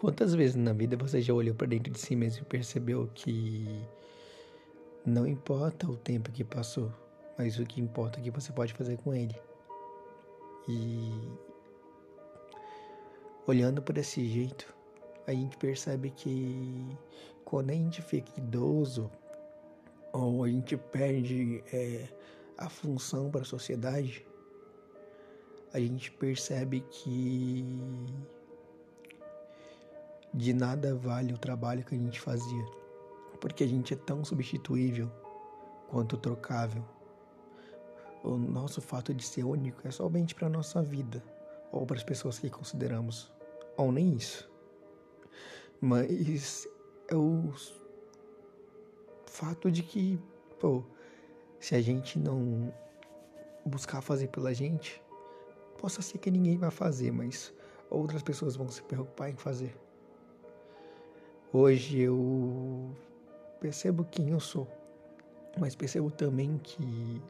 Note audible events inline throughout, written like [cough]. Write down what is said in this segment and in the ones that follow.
Quantas vezes na vida você já olhou para dentro de si mesmo e percebeu que não importa o tempo que passou, mas o que importa é o que você pode fazer com ele? E olhando por esse jeito, a gente percebe que quando a gente fica idoso ou a gente perde é, a função para a sociedade, a gente percebe que de nada vale o trabalho que a gente fazia, porque a gente é tão substituível quanto trocável. O nosso fato de ser único é somente para nossa vida ou para as pessoas que consideramos, ou nem isso. Mas é o fato de que, pô, se a gente não buscar fazer pela gente, possa ser que ninguém vai fazer, mas outras pessoas vão se preocupar em fazer. Hoje eu percebo quem eu sou, mas percebo também que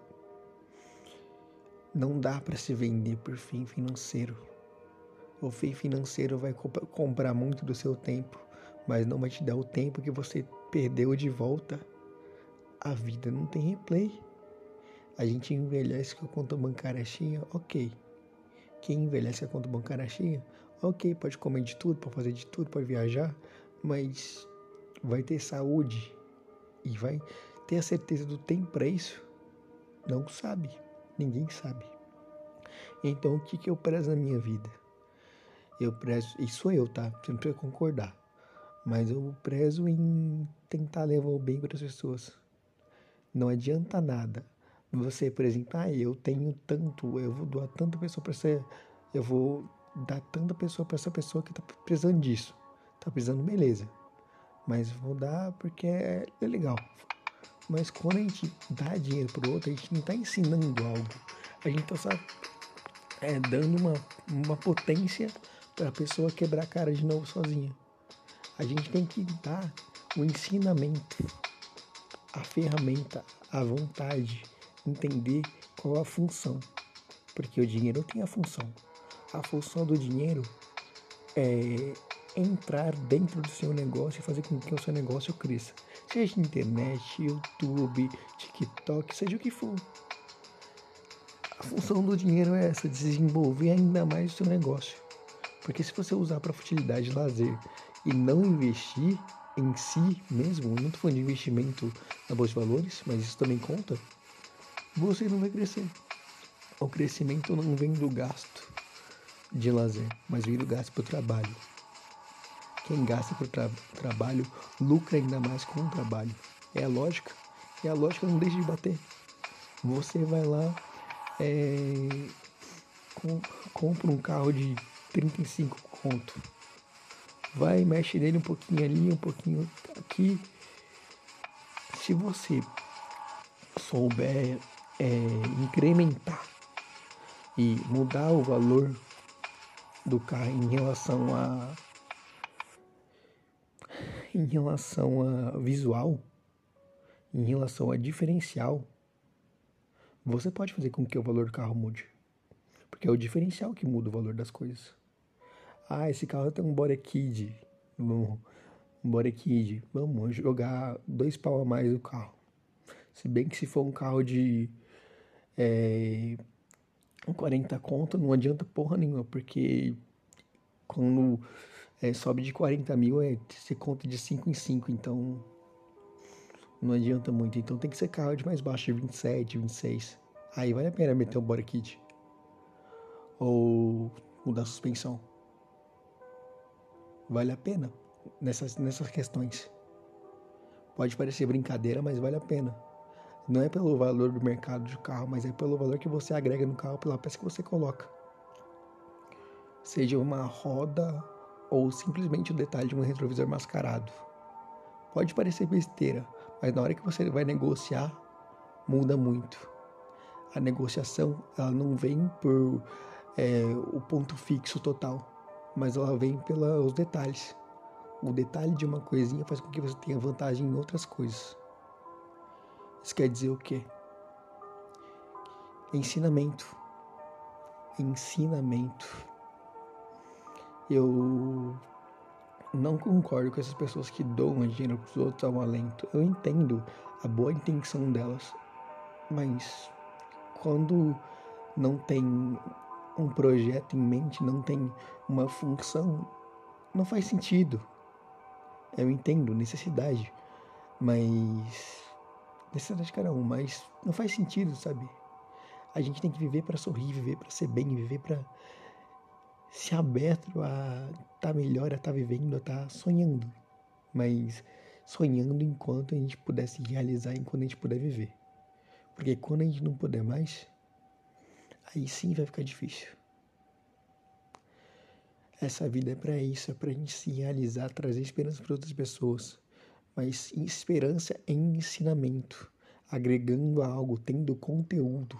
não dá para se vender por fim financeiro. O fim financeiro vai comp comprar muito do seu tempo, mas não vai te dar o tempo que você perdeu de volta. A vida não tem replay. A gente envelhece com a conta bancária cheia, ok. Quem envelhece com a conta bancária cheia, ok, pode comer de tudo, pode fazer de tudo, pode viajar, mas vai ter saúde e vai ter a certeza do tempo para isso? Não sabe, ninguém sabe. Então o que, que eu prezo na minha vida? Eu prezo, isso sou eu, tá? Você não precisa concordar. Mas eu prezo em tentar levar o bem para as pessoas. Não adianta nada. Você, por exemplo, ah, eu tenho tanto, eu vou doar tanta pessoa para ser, eu vou dar tanta pessoa para essa pessoa que tá precisando disso. Tá precisando, beleza. Mas vou dar porque é, é legal. Mas quando a gente dá dinheiro pro outro, a gente não tá ensinando algo. A gente tá só é, dando uma, uma potência para a pessoa quebrar a cara de novo sozinha. A gente tem que dar o ensinamento, a ferramenta, a vontade, entender qual a função. Porque o dinheiro tem a função. A função do dinheiro é entrar dentro do seu negócio e fazer com que o seu negócio cresça. Seja internet, YouTube, TikTok, seja o que for. A função do dinheiro é essa, desenvolver ainda mais o seu negócio. Porque se você usar para futilidade, lazer e não investir em si mesmo, não estou falando de investimento na bolsa de valores, mas isso também conta, você não vai crescer. O crescimento não vem do gasto de lazer, mas vem do gasto para o trabalho. Quem gasta o tra trabalho lucra ainda mais com o trabalho. É a lógica. E a lógica não deixa de bater. Você vai lá, é, com, compra um carro de 35 conto. Vai, mexe nele um pouquinho ali, um pouquinho aqui. Se você souber é, incrementar e mudar o valor do carro em relação a em relação a visual, em relação a diferencial, você pode fazer com que o valor do carro mude. Porque é o diferencial que muda o valor das coisas. Ah, esse carro tem um body kid. Um body kid. Vamos jogar dois pau a mais do carro. Se bem que se for um carro de é, 40 conto, não adianta porra nenhuma, porque quando é, sobe de 40 mil, é, você conta de 5 em 5, então não adianta muito. Então tem que ser carro de mais baixo, de 27, 26. Aí vale a pena meter um body kit. Ou mudar a suspensão. Vale a pena nessas, nessas questões. Pode parecer brincadeira, mas vale a pena. Não é pelo valor do mercado de carro, mas é pelo valor que você agrega no carro, pela peça que você coloca. Seja uma roda ou simplesmente o detalhe de um retrovisor mascarado. Pode parecer besteira, mas na hora que você vai negociar, muda muito. A negociação ela não vem por é, o ponto fixo total, mas ela vem pelos detalhes. O detalhe de uma coisinha faz com que você tenha vantagem em outras coisas. Isso quer dizer o quê? Ensinamento. Ensinamento eu não concordo com essas pessoas que doam dinheiro para os outros ao alento. Eu entendo a boa intenção delas, mas quando não tem um projeto em mente, não tem uma função, não faz sentido. Eu entendo necessidade, mas necessidade de cada um, mas não faz sentido, sabe? A gente tem que viver para sorrir, viver para ser bem, viver para se aberto a estar tá melhor, a estar tá vivendo, a estar tá sonhando. Mas sonhando enquanto a gente pudesse realizar, enquanto a gente puder viver. Porque quando a gente não puder mais, aí sim vai ficar difícil. Essa vida é para isso, é para a gente se realizar, trazer esperança para outras pessoas. Mas esperança em ensinamento, agregando algo, tendo conteúdo.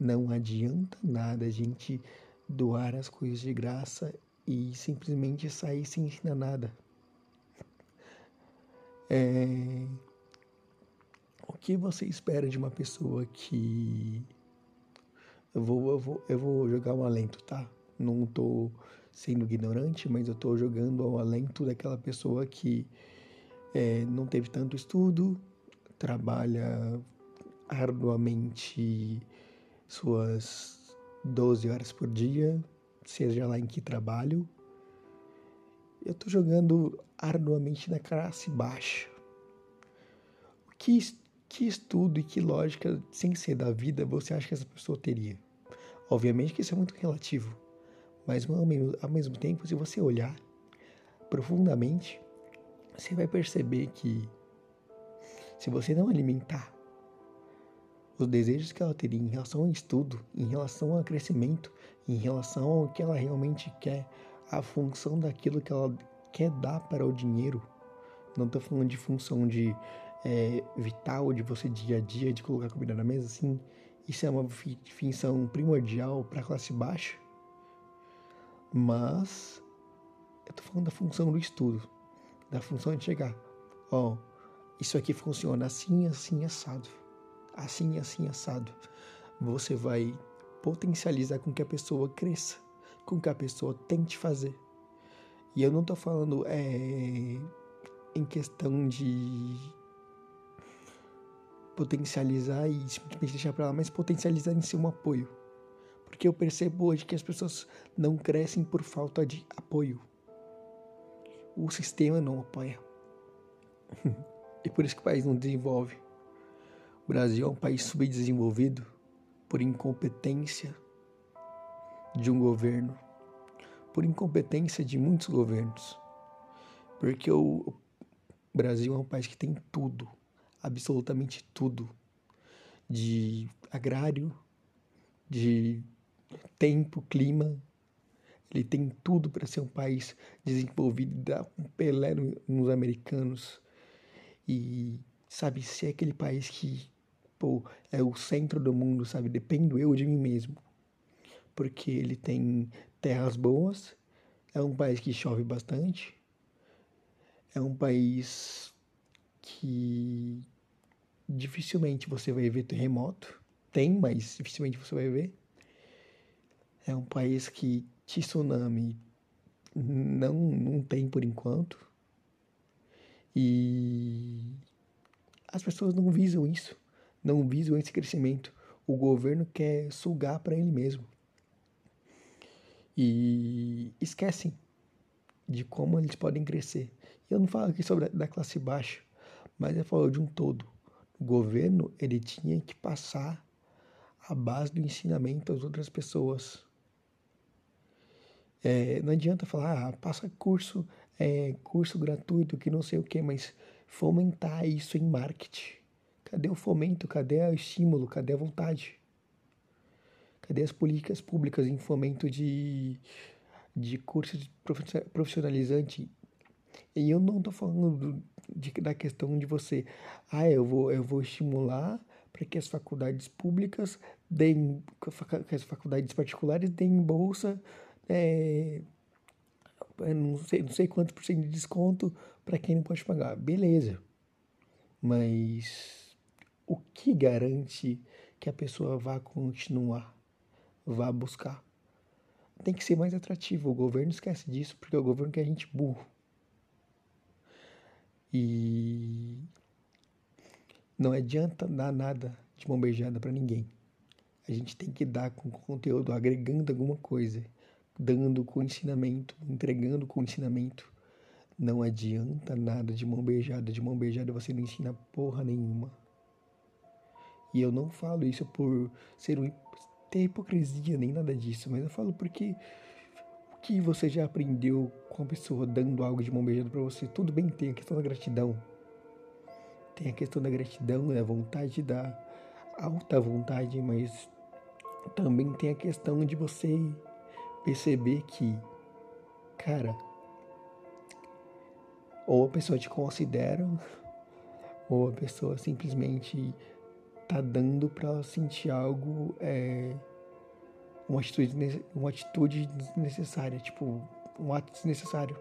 Não adianta nada a gente doar as coisas de graça e simplesmente sair sem ensinar nada. É... O que você espera de uma pessoa que. Eu vou, eu vou, eu vou jogar um alento, tá? Não tô sendo ignorante, mas eu tô jogando ao alento daquela pessoa que é, não teve tanto estudo, trabalha arduamente suas 12 horas por dia, seja lá em que trabalho. Eu estou jogando arduamente na classe baixa. Que, que estudo e que lógica, sem ser da vida, você acha que essa pessoa teria? Obviamente que isso é muito relativo, mas ao mesmo, ao mesmo tempo, se você olhar profundamente, você vai perceber que se você não alimentar os desejos que ela teria em relação ao estudo, em relação ao crescimento, em relação ao que ela realmente quer, a função daquilo que ela quer dar para o dinheiro. Não estou falando de função de é, vital, de você dia a dia, de colocar comida na mesa, assim. Isso é uma função primordial para a classe baixa. Mas eu estou falando da função do estudo, da função de chegar, ó, oh, isso aqui funciona assim, assim, assado assim, assim, assado. Você vai potencializar com que a pessoa cresça, com que a pessoa tente fazer. E eu não estou falando é, em questão de potencializar e simplesmente deixar para lá, mas potencializar em si um apoio. Porque eu percebo hoje que as pessoas não crescem por falta de apoio. O sistema não apoia. [laughs] e por isso que o país não desenvolve. O Brasil é um país subdesenvolvido por incompetência de um governo, por incompetência de muitos governos. Porque o Brasil é um país que tem tudo, absolutamente tudo, de agrário, de tempo, clima. Ele tem tudo para ser um país desenvolvido, dar um Pelé nos americanos e, sabe, ser aquele país que pô, é o centro do mundo, sabe? Dependo eu de mim mesmo. Porque ele tem terras boas, é um país que chove bastante, é um país que dificilmente você vai ver terremoto. Tem, mas dificilmente você vai ver. É um país que tsunami não, não tem por enquanto. E as pessoas não visam isso não visam esse crescimento. O governo quer sugar para ele mesmo. E esquecem de como eles podem crescer. Eu não falo aqui sobre a da classe baixa, mas eu falo de um todo. O governo ele tinha que passar a base do ensinamento às outras pessoas. É, não adianta falar, ah, passa curso, é, curso gratuito, que não sei o que, mas fomentar isso em marketing. Cadê o fomento? Cadê o estímulo? Cadê a vontade? Cadê as políticas públicas em fomento de, de cursos profissionalizante? E eu não estou falando de, da questão de você, ah, eu vou, eu vou estimular para que as faculdades públicas deem, que as faculdades particulares deem bolsa, é, não, sei, não sei quanto por cento de desconto para quem não pode pagar. Beleza. Mas o que garante que a pessoa vá continuar, vá buscar, tem que ser mais atrativo. O governo esquece disso porque o governo quer gente burro. E não adianta dar nada de mão beijada para ninguém. A gente tem que dar com conteúdo, agregando alguma coisa, dando com ensinamento, entregando com ensinamento. Não adianta nada de mão beijada. De mão beijada você não ensina porra nenhuma. E eu não falo isso por ser um ter hipocrisia nem nada disso, mas eu falo porque o que você já aprendeu com a pessoa dando algo de mão beijada para você, tudo bem, tem a questão da gratidão. Tem a questão da gratidão, é a vontade da alta vontade, mas também tem a questão de você perceber que, cara, ou a pessoa te considera, [laughs] ou a pessoa simplesmente tá dando para sentir algo, é, uma, atitude, uma atitude desnecessária, tipo, um ato desnecessário.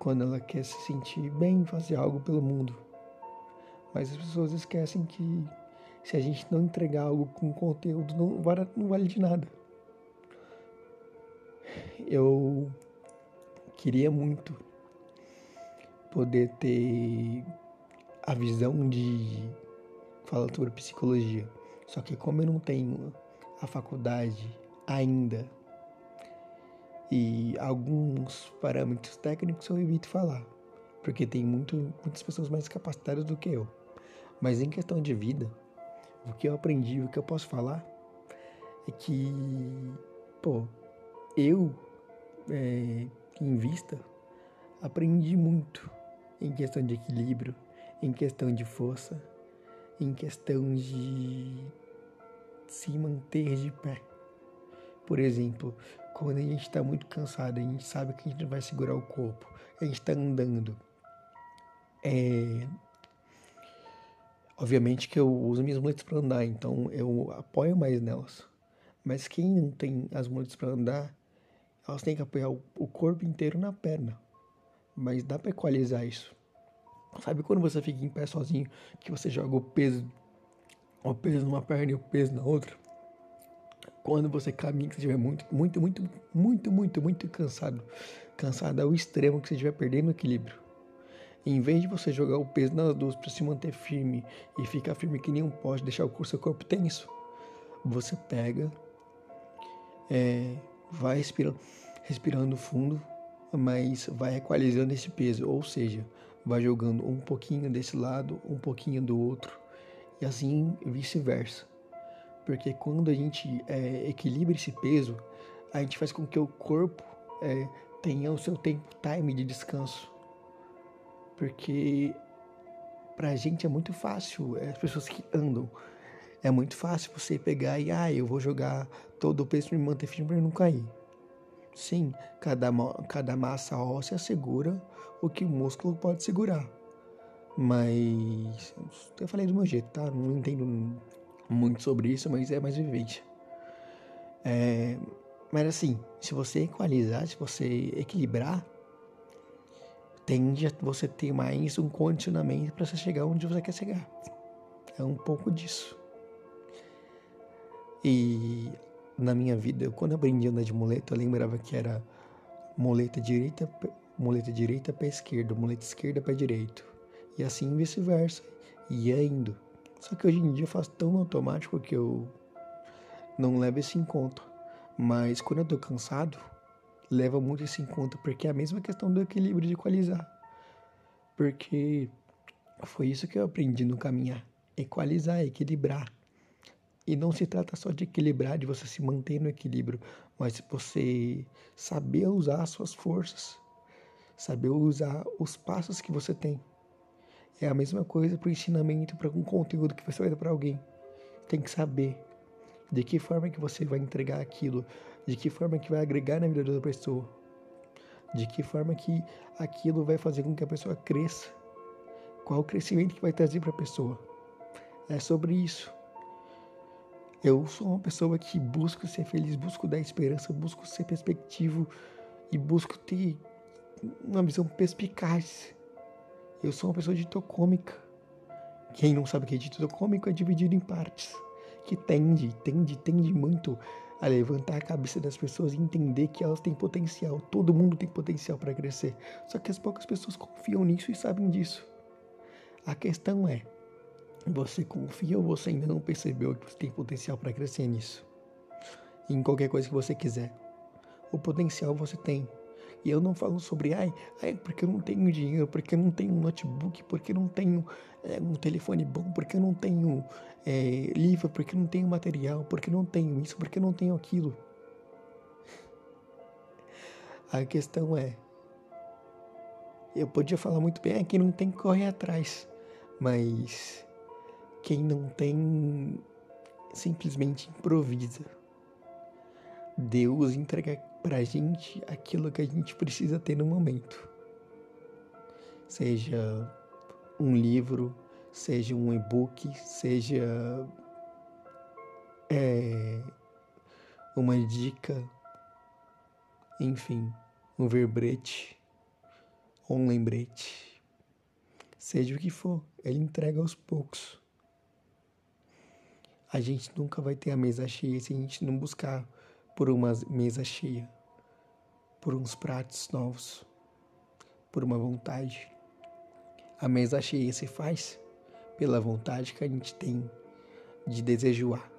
Quando ela quer se sentir bem, fazer algo pelo mundo. Mas as pessoas esquecem que se a gente não entregar algo com conteúdo, não vale, não vale de nada. Eu queria muito poder ter a visão de fala sobre psicologia. Só que como eu não tenho a faculdade ainda e alguns parâmetros técnicos eu evito falar, porque tem muito, muitas pessoas mais capacitadas do que eu. Mas em questão de vida, o que eu aprendi, o que eu posso falar é que, pô, eu, é, em vista, aprendi muito em questão de equilíbrio, em questão de força, em questão de se manter de pé. Por exemplo, quando a gente está muito cansado, a gente sabe que a gente não vai segurar o corpo, a gente está andando. É... Obviamente que eu uso minhas muletas para andar, então eu apoio mais nelas. Mas quem não tem as muletas para andar, elas têm que apoiar o corpo inteiro na perna. Mas dá para equalizar isso. Sabe quando você fica em pé sozinho, que você joga o peso, o peso numa perna e o peso na outra? Quando você caminha, que você estiver muito, muito, muito, muito, muito, muito cansado, cansado ao extremo que você estiver perdendo o equilíbrio. Em vez de você jogar o peso nas duas para se manter firme e ficar firme que nem um poste, deixar o seu corpo tenso, você pega, é, vai respirando, respirando fundo, mas vai equalizando esse peso, ou seja, vai jogando um pouquinho desse lado, um pouquinho do outro, e assim vice-versa. Porque quando a gente é, equilibra esse peso, a gente faz com que o corpo é, tenha o seu tempo, time de descanso. Porque pra gente é muito fácil, é, as pessoas que andam, é muito fácil você pegar e, ah, eu vou jogar todo o peso para me manter firme para não cair. Sim, cada, cada massa óssea segura o que o músculo pode segurar. Mas eu falei do meu jeito, tá? Não entendo muito sobre isso, mas é mais vivente. É, mas assim, se você equalizar, se você equilibrar, tende a você ter mais um condicionamento para você chegar onde você quer chegar. É um pouco disso. E na minha vida, quando aprendi a andar de muleta, eu lembrava que era muleta direita, muleta direita pé esquerdo, muleta esquerda pé direito. E assim vice-versa. E ia indo. Só que hoje em dia eu faço tão automático que eu não levo isso em conta. Mas quando eu tô cansado, leva muito isso em conta, porque é a mesma questão do equilíbrio de equalizar. Porque foi isso que eu aprendi no caminhar. Equalizar, equilibrar. E não se trata só de equilibrar, de você se manter no equilíbrio, mas você saber usar as suas forças, saber usar os passos que você tem. É a mesma coisa para o ensinamento, para um conteúdo que você vai dar para alguém. Tem que saber de que forma que você vai entregar aquilo, de que forma que vai agregar na vida da pessoa, de que forma que aquilo vai fazer com que a pessoa cresça, qual o crescimento que vai trazer para a pessoa. É sobre isso. Eu sou uma pessoa que busco ser feliz, busco dar esperança, busco ser perspectivo e busco ter uma visão perspicaz. Eu sou uma pessoa dito cômica. Quem não sabe o que é dito cômico é dividido em partes. Que tende, tende, tende muito a levantar a cabeça das pessoas e entender que elas têm potencial. Todo mundo tem potencial para crescer. Só que as poucas pessoas confiam nisso e sabem disso. A questão é: você confia ou você ainda não percebeu que você tem potencial para crescer nisso? Em qualquer coisa que você quiser. O potencial você tem. E eu não falo sobre, ai, ai, porque eu não tenho dinheiro, porque eu não tenho um notebook, porque eu não tenho é, um telefone bom, porque eu não tenho é, livro, porque eu não tenho material, porque eu não tenho isso, porque eu não tenho aquilo. A questão é, eu podia falar muito bem, é, quem não tem corre atrás, mas quem não tem simplesmente improvisa. Deus entrega pra gente aquilo que a gente precisa ter no momento. Seja um livro, seja um e-book, seja é, uma dica, enfim, um verbrete ou um lembrete. Seja o que for, ele entrega aos poucos. A gente nunca vai ter a mesa cheia se a gente não buscar por uma mesa cheia, por uns pratos novos, por uma vontade. A mesa cheia se faz pela vontade que a gente tem de desejar,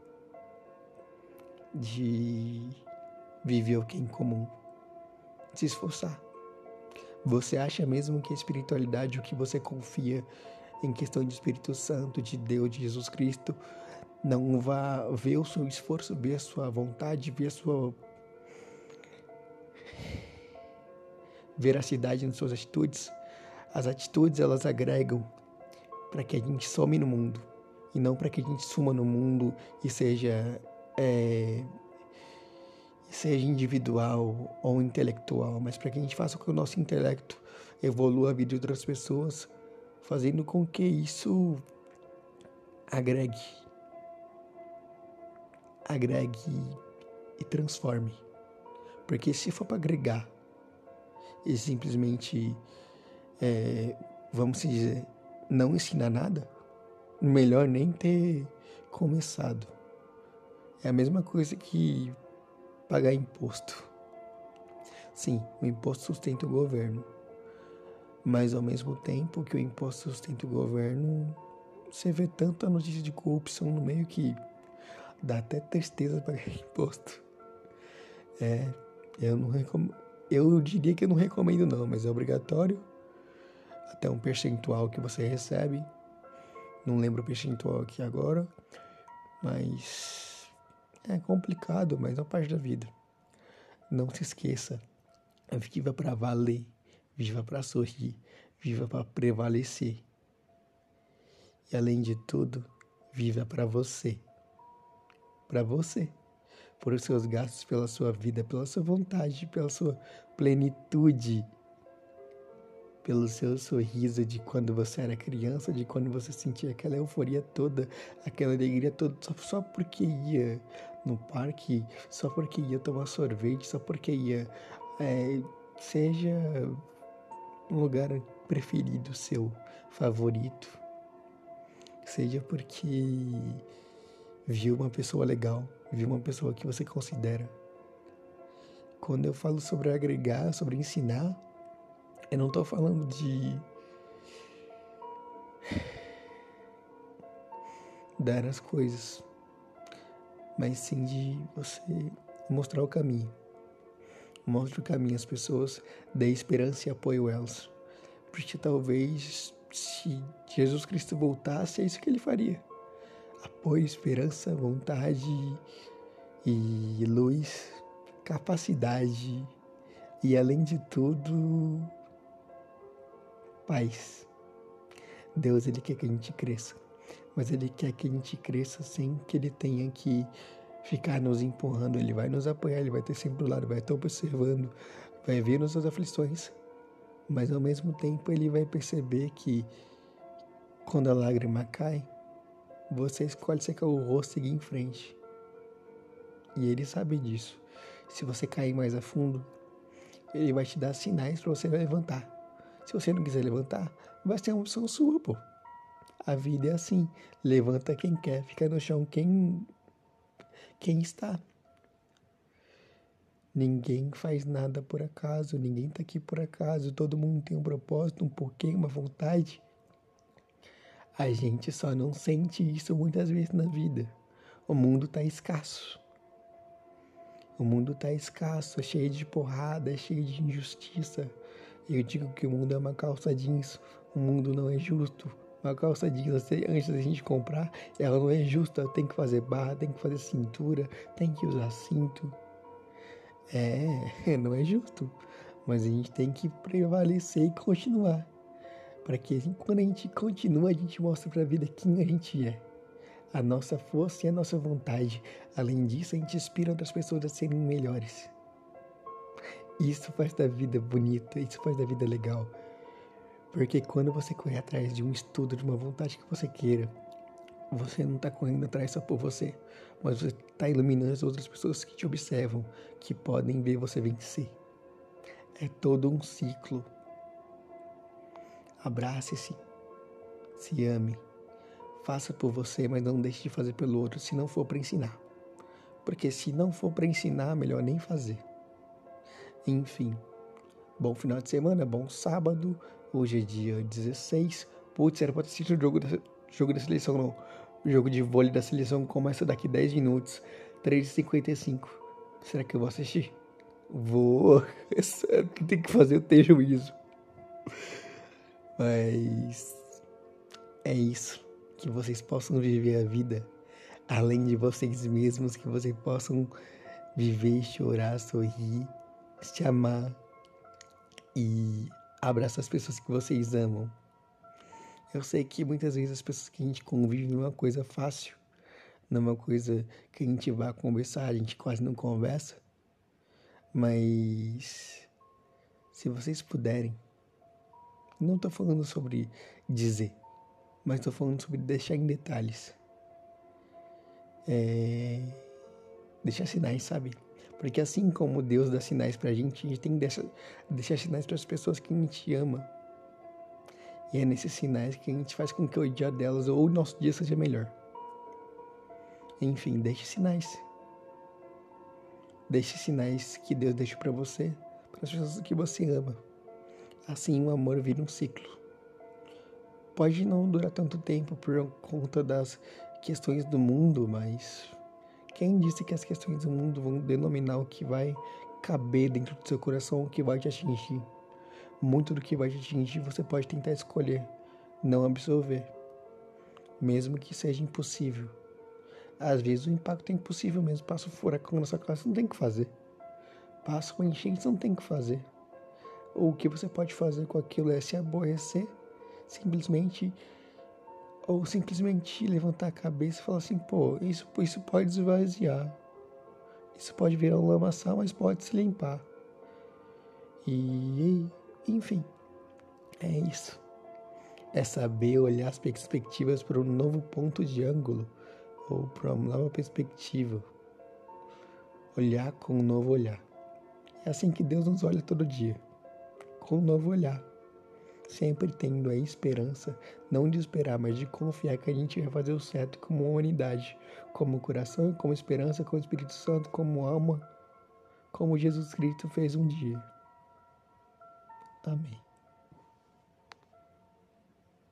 de viver o que é em comum, de se esforçar. Você acha mesmo que a espiritualidade, o que você confia em questão de Espírito Santo, de Deus, de Jesus Cristo, não vá ver o seu esforço, ver a sua vontade, ver a sua veracidade nas suas atitudes. As atitudes elas agregam para que a gente some no mundo e não para que a gente suma no mundo e seja é, seja individual ou intelectual, mas para que a gente faça com que o nosso intelecto evolua a vida de outras pessoas, fazendo com que isso agregue agregue e transforme. Porque se for para agregar e simplesmente, é, vamos dizer, não ensinar nada, melhor nem ter começado. É a mesma coisa que pagar imposto. Sim, o imposto sustenta o governo. Mas ao mesmo tempo que o imposto sustenta o governo, você vê tanta notícia de corrupção no meio que Dá até tristeza pagar imposto. É, eu não recomendo. Eu diria que eu não recomendo não, mas é obrigatório. Até um percentual que você recebe. Não lembro o percentual aqui agora. Mas é complicado, mas é uma parte da vida. Não se esqueça. Viva para valer. Viva para sorrir. Viva para prevalecer. E além de tudo, viva para você para você, por seus gastos, pela sua vida, pela sua vontade, pela sua plenitude, pelo seu sorriso de quando você era criança, de quando você sentia aquela euforia toda, aquela alegria toda, só, só porque ia no parque, só porque ia tomar sorvete, só porque ia, é, seja um lugar preferido seu, favorito, seja porque viu uma pessoa legal, viu uma pessoa que você considera. Quando eu falo sobre agregar, sobre ensinar, eu não estou falando de dar as coisas, mas sim de você mostrar o caminho. Mostre o caminho às pessoas, dê esperança e apoio elas. Porque talvez se Jesus Cristo voltasse, é isso que ele faria apoio, esperança, vontade e luz, capacidade e, além de tudo, paz. Deus, Ele quer que a gente cresça, mas Ele quer que a gente cresça sem que Ele tenha que ficar nos empurrando. Ele vai nos apoiar, Ele vai ter sempre do lado, vai estar observando, vai ver nossas aflições, mas ao mesmo tempo Ele vai perceber que quando a lágrima cai, você escolhe secar o rosto e seguir em frente. E ele sabe disso. Se você cair mais a fundo, ele vai te dar sinais para você levantar. Se você não quiser levantar, vai ser uma opção sua, pô. A vida é assim. Levanta quem quer, fica no chão quem quem está. Ninguém faz nada por acaso, ninguém tá aqui por acaso, todo mundo tem um propósito, um porquê, uma vontade. A gente só não sente isso muitas vezes na vida. O mundo tá escasso. O mundo tá escasso, cheio de porrada, cheio de injustiça. Eu digo que o mundo é uma calça jeans, o mundo não é justo. Uma calça jeans, antes da gente comprar, ela não é justa, tem que fazer barra, tem que fazer cintura, tem que usar cinto. É, [laughs] não é justo. Mas a gente tem que prevalecer e continuar. Para que quando a gente continua, a gente mostra para a vida quem a gente é. A nossa força e a nossa vontade. Além disso, a gente inspira outras pessoas a serem melhores. Isso faz da vida bonita, isso faz da vida legal. Porque quando você corre atrás de um estudo, de uma vontade que você queira, você não está correndo atrás só por você, mas você está iluminando as outras pessoas que te observam, que podem ver você vencer. É todo um ciclo. Abrace-se, se ame, faça por você, mas não deixe de fazer pelo outro se não for para ensinar. Porque se não for para ensinar, melhor nem fazer. Enfim, bom final de semana, bom sábado. Hoje é dia 16. Putz, era para assistir o jogo da, jogo da seleção, não. O jogo de vôlei da seleção começa daqui 10 minutos, 3h55. Será que eu vou assistir? Vou. [laughs] Tem que fazer eu ter juízo. Mas é isso. Que vocês possam viver a vida além de vocês mesmos, que vocês possam viver, chorar, sorrir, se amar e abraçar as pessoas que vocês amam. Eu sei que muitas vezes as pessoas que a gente convive não é uma coisa fácil, não é uma coisa que a gente vai conversar, a gente quase não conversa. Mas se vocês puderem, não estou falando sobre dizer, mas estou falando sobre deixar em detalhes. É... Deixar sinais, sabe? Porque assim como Deus dá sinais pra gente, a gente tem que deixar, deixar sinais para as pessoas que a gente ama e é nesses sinais que a gente faz com que o dia delas ou o nosso dia seja melhor. Enfim, deixe sinais. Deixe sinais que Deus deixa para você, para as pessoas que você ama. Assim o amor vira um ciclo. Pode não durar tanto tempo por conta das questões do mundo, mas quem disse que as questões do mundo vão denominar o que vai caber dentro do seu coração, o que vai te atingir? muito do que vai te atingir você pode tentar escolher, não absorver, mesmo que seja impossível. Às vezes o impacto é impossível mesmo. Passa um furacão na sua casa, não tem que fazer. Passa uma enchente, não tem que fazer. O que você pode fazer com aquilo é se aborrecer, simplesmente, ou simplesmente levantar a cabeça e falar assim: pô, isso, isso pode esvaziar. Isso pode virar um lamaçal, mas pode se limpar. E enfim, é isso. É saber olhar as perspectivas para um novo ponto de ângulo ou para uma nova perspectiva. Olhar com um novo olhar. É assim que Deus nos olha todo dia, com um novo olhar. Sempre tendo a esperança, não de esperar, mas de confiar que a gente vai fazer o certo como humanidade, como coração, como esperança, como Espírito Santo, como alma, como Jesus Cristo fez um dia. Amém.